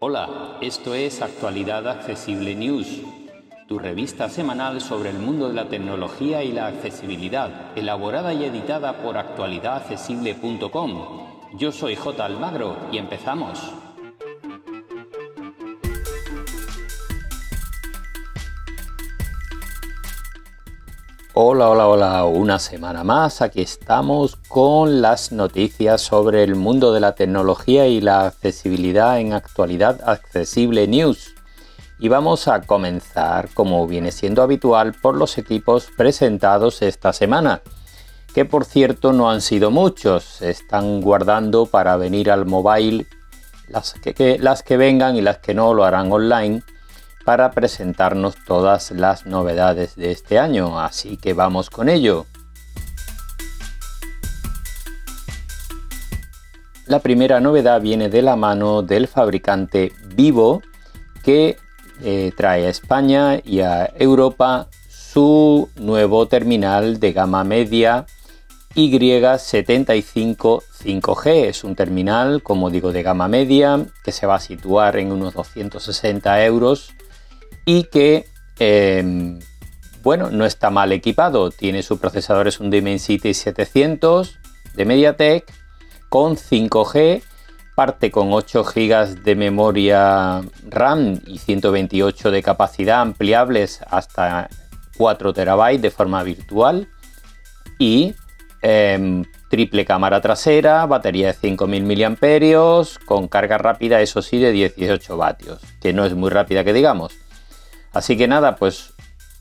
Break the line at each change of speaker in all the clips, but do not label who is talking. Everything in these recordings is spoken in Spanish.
Hola, esto es Actualidad Accesible News, tu revista semanal sobre el mundo de la tecnología y la accesibilidad, elaborada y editada por actualidadaccesible.com. Yo soy J. Almagro y empezamos. Hola, hola, hola, una semana más. Aquí estamos con las noticias sobre el mundo de la tecnología y la accesibilidad en actualidad accesible news. Y vamos a comenzar, como viene siendo habitual, por los equipos presentados esta semana, que por cierto no han sido muchos, se están guardando para venir al mobile, las que, las que vengan y las que no lo harán online para presentarnos todas las novedades de este año, así que vamos con ello. La primera novedad viene de la mano del fabricante Vivo que eh, trae a España y a Europa su nuevo terminal de gama media Y75 5G. Es un terminal, como digo, de gama media que se va a situar en unos 260 euros y que, em, bueno, no está mal equipado. Tiene su procesador, es un Dimensity 700 de MediaTek con 5G, parte con 8 GB de memoria RAM y 128 de capacidad ampliables hasta 4 TB de forma virtual y em, triple cámara trasera, batería de 5000 mAh con carga rápida, eso sí, de 18 vatios, que no es muy rápida que digamos. Así que nada, pues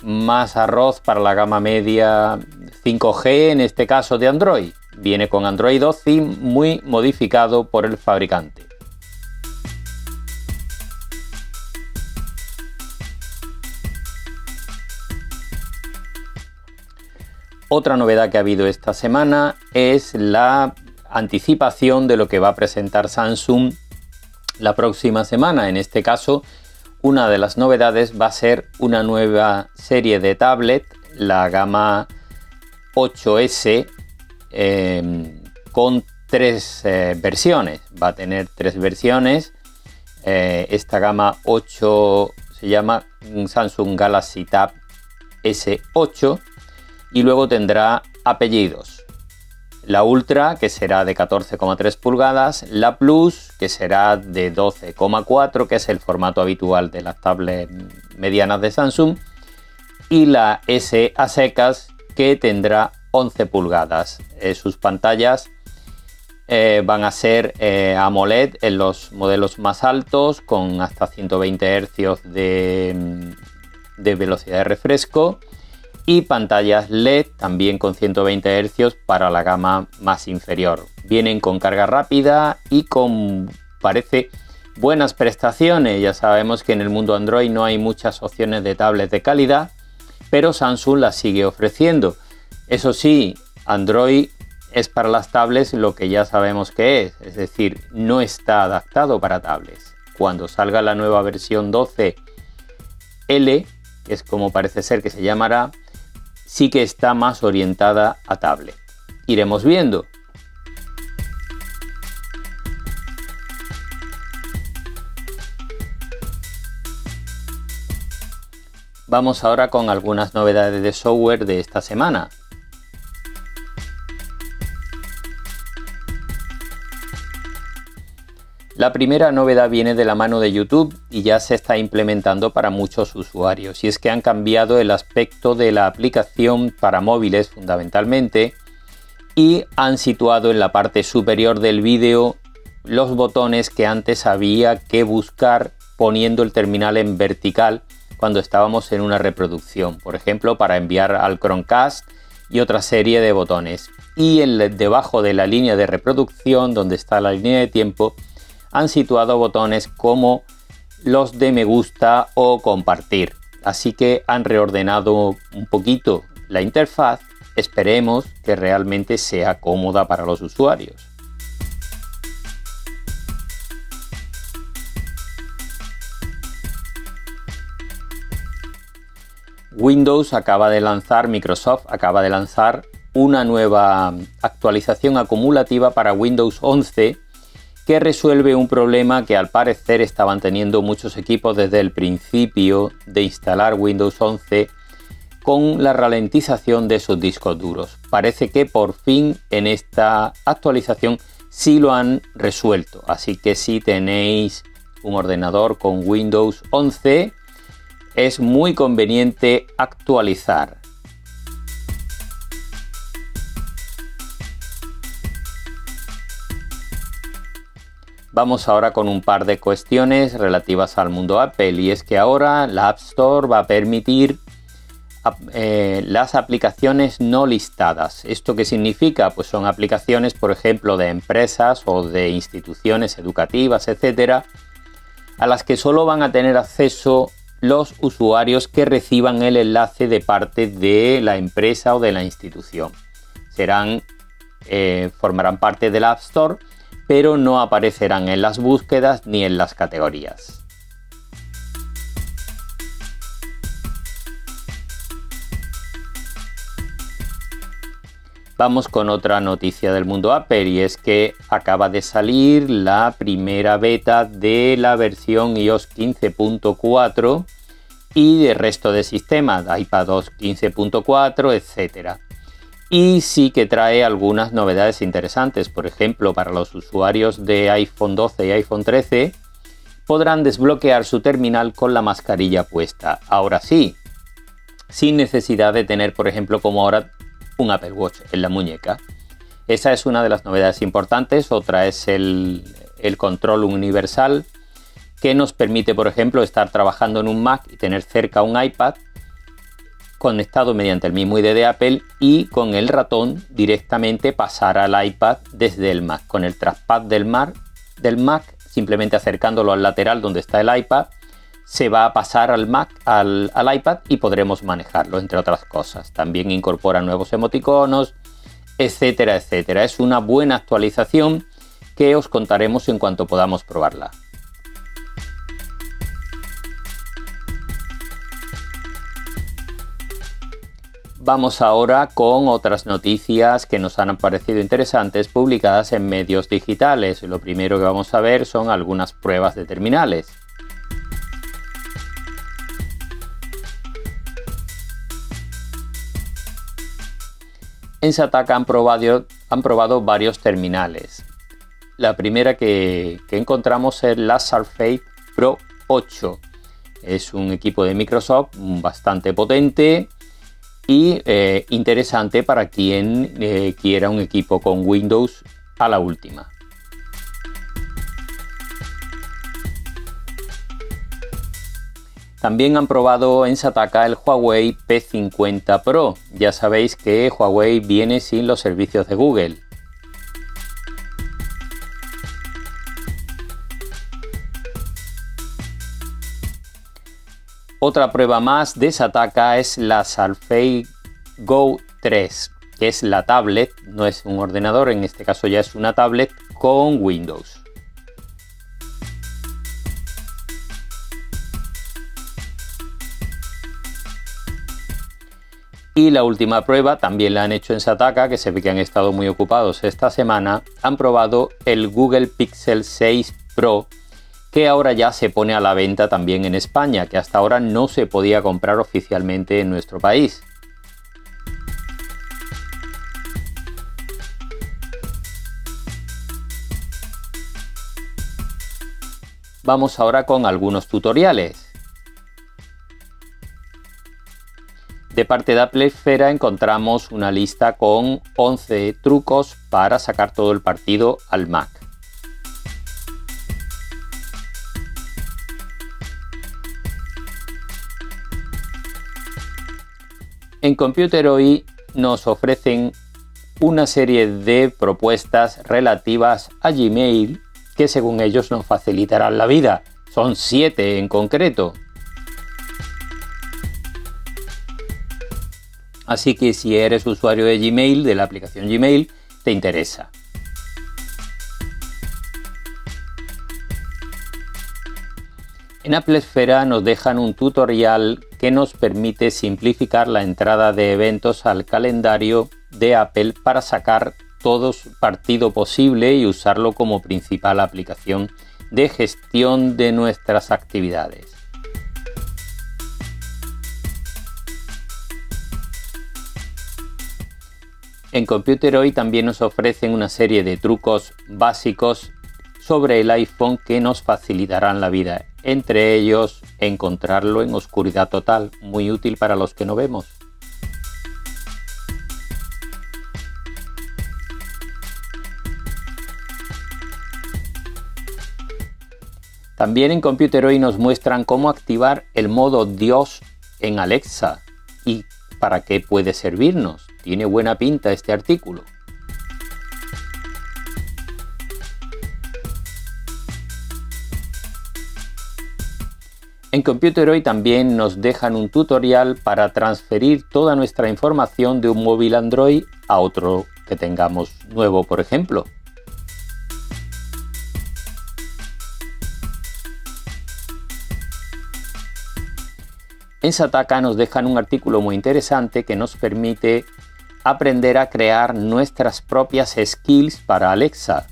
más arroz para la gama media 5G, en este caso de Android. Viene con Android 12 muy modificado por el fabricante. Otra novedad que ha habido esta semana es la anticipación de lo que va a presentar Samsung la próxima semana. En este caso, una de las novedades va a ser una nueva serie de tablet, la gama 8S, em, con tres eh, versiones. Va a tener tres versiones. Eh, esta gama 8 se llama Samsung Galaxy Tab S8 y luego tendrá apellidos la Ultra, que será de 14,3 pulgadas, la Plus, que será de 12,4, que es el formato habitual de las tablets medianas de Samsung, y la S a secas, que tendrá 11 pulgadas. Eh, sus pantallas eh, van a ser eh, AMOLED en los modelos más altos, con hasta 120 Hz de, de velocidad de refresco y pantallas LED también con 120 Hz para la gama más inferior. Vienen con carga rápida y con, parece, buenas prestaciones. Ya sabemos que en el mundo Android no hay muchas opciones de tablets de calidad, pero Samsung las sigue ofreciendo. Eso sí, Android es para las tablets lo que ya sabemos que es, es decir, no está adaptado para tablets. Cuando salga la nueva versión 12L, que es como parece ser que se llamará, sí que está más orientada a tablet. Iremos viendo. Vamos ahora con algunas novedades de software de esta semana. La primera novedad viene de la mano de YouTube y ya se está implementando para muchos usuarios y es que han cambiado el aspecto de la aplicación para móviles fundamentalmente y han situado en la parte superior del vídeo los botones que antes había que buscar poniendo el terminal en vertical cuando estábamos en una reproducción, por ejemplo para enviar al Chromecast y otra serie de botones. Y en, debajo de la línea de reproducción, donde está la línea de tiempo, han situado botones como los de me gusta o compartir. Así que han reordenado un poquito la interfaz. Esperemos que realmente sea cómoda para los usuarios. Windows acaba de lanzar, Microsoft acaba de lanzar una nueva actualización acumulativa para Windows 11 que resuelve un problema que al parecer estaban teniendo muchos equipos desde el principio de instalar Windows 11 con la ralentización de sus discos duros. Parece que por fin en esta actualización sí lo han resuelto, así que si tenéis un ordenador con Windows 11 es muy conveniente actualizar. Vamos ahora con un par de cuestiones relativas al mundo Apple y es que ahora la App Store va a permitir eh, las aplicaciones no listadas. ¿Esto qué significa? Pues son aplicaciones, por ejemplo, de empresas o de instituciones educativas, etcétera, a las que solo van a tener acceso los usuarios que reciban el enlace de parte de la empresa o de la institución. Serán, eh, formarán parte del App Store pero no aparecerán en las búsquedas ni en las categorías. Vamos con otra noticia del mundo Apple y es que acaba de salir la primera beta de la versión iOS 15.4 y del resto de sistemas, iPadOS 15.4, etc y sí que trae algunas novedades interesantes. Por ejemplo, para los usuarios de iPhone 12 y iPhone 13 podrán desbloquear su terminal con la mascarilla puesta. Ahora sí, sin necesidad de tener, por ejemplo, como ahora un Apple Watch en la muñeca. Esa es una de las novedades importantes. Otra es el, el control universal que nos permite, por ejemplo, estar trabajando en un Mac y tener cerca un iPad conectado mediante el mismo ID de Apple y con el ratón directamente pasar al iPad desde el Mac. Con el trackpad del Mac, del Mac simplemente acercándolo al lateral donde está el iPad, se va a pasar al Mac, al, al iPad y podremos manejarlo, entre otras cosas. También incorpora nuevos emoticonos, etcétera, etcétera. Es una buena actualización que os contaremos en cuanto podamos probarla. Vamos ahora con otras noticias que nos han parecido interesantes publicadas en medios digitales. Lo primero que vamos a ver son algunas pruebas de terminales. En Sataka han probado, han probado varios terminales. La primera que, que encontramos es la Surface Pro 8. Es un equipo de Microsoft bastante potente, y eh, interesante para quien eh, quiera un equipo con Windows a la última. También han probado en Sataka el Huawei P50 Pro. Ya sabéis que Huawei viene sin los servicios de Google. Otra prueba más de Sataka es la Surface Go 3, que es la tablet, no es un ordenador, en este caso ya es una tablet con Windows. Y la última prueba también la han hecho en Sataka, que se ve que han estado muy ocupados esta semana. Han probado el Google Pixel 6 Pro que ahora ya se pone a la venta también en España, que hasta ahora no se podía comprar oficialmente en nuestro país. Vamos ahora con algunos tutoriales. De parte de Apple Esfera encontramos una lista con 11 trucos para sacar todo el partido al Mac. En Computer hoy nos ofrecen una serie de propuestas relativas a Gmail que según ellos nos facilitarán la vida. Son siete en concreto. Así que si eres usuario de Gmail, de la aplicación Gmail, te interesa. En Apple Esfera nos dejan un tutorial que nos permite simplificar la entrada de eventos al calendario de Apple para sacar todo partido posible y usarlo como principal aplicación de gestión de nuestras actividades. En Computer hoy también nos ofrecen una serie de trucos básicos sobre el iPhone que nos facilitarán la vida. Entre ellos, encontrarlo en oscuridad total, muy útil para los que no vemos. También en Computer hoy nos muestran cómo activar el modo Dios en Alexa y para qué puede servirnos. Tiene buena pinta este artículo. En Computer hoy también nos dejan un tutorial para transferir toda nuestra información de un móvil Android a otro que tengamos nuevo, por ejemplo. En Sataka nos dejan un artículo muy interesante que nos permite aprender a crear nuestras propias skills para Alexa.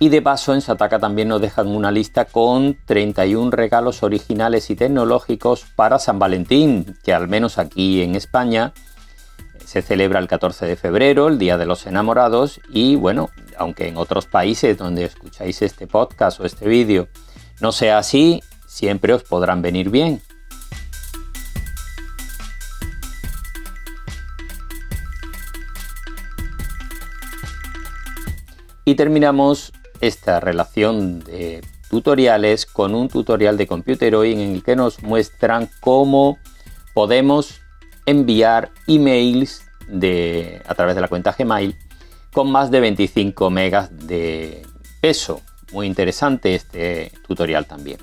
Y de paso en Sataka también nos dejan una lista con 31 regalos originales y tecnológicos para San Valentín, que al menos aquí en España se celebra el 14 de febrero, el Día de los Enamorados, y bueno, aunque en otros países donde escucháis este podcast o este vídeo no sea así, siempre os podrán venir bien. Y terminamos esta relación de tutoriales con un tutorial de Computer hoy en el que nos muestran cómo podemos enviar emails de, a través de la cuenta Gmail con más de 25 megas de peso. Muy interesante este tutorial también.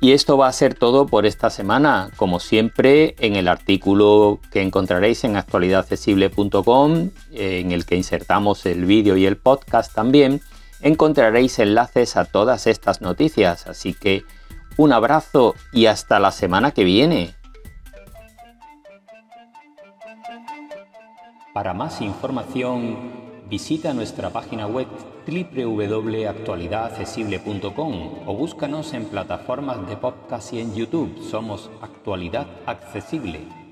Y esto va a ser todo por esta semana. Como siempre, en el artículo que encontraréis en actualidadaccesible.com, en el que insertamos el vídeo y el podcast también, encontraréis enlaces a todas estas noticias. Así que un abrazo y hasta la semana que viene. Para más información, visita nuestra página web www.actualidadaccesible.com o búscanos en plataformas de podcast y en YouTube. Somos Actualidad Accesible.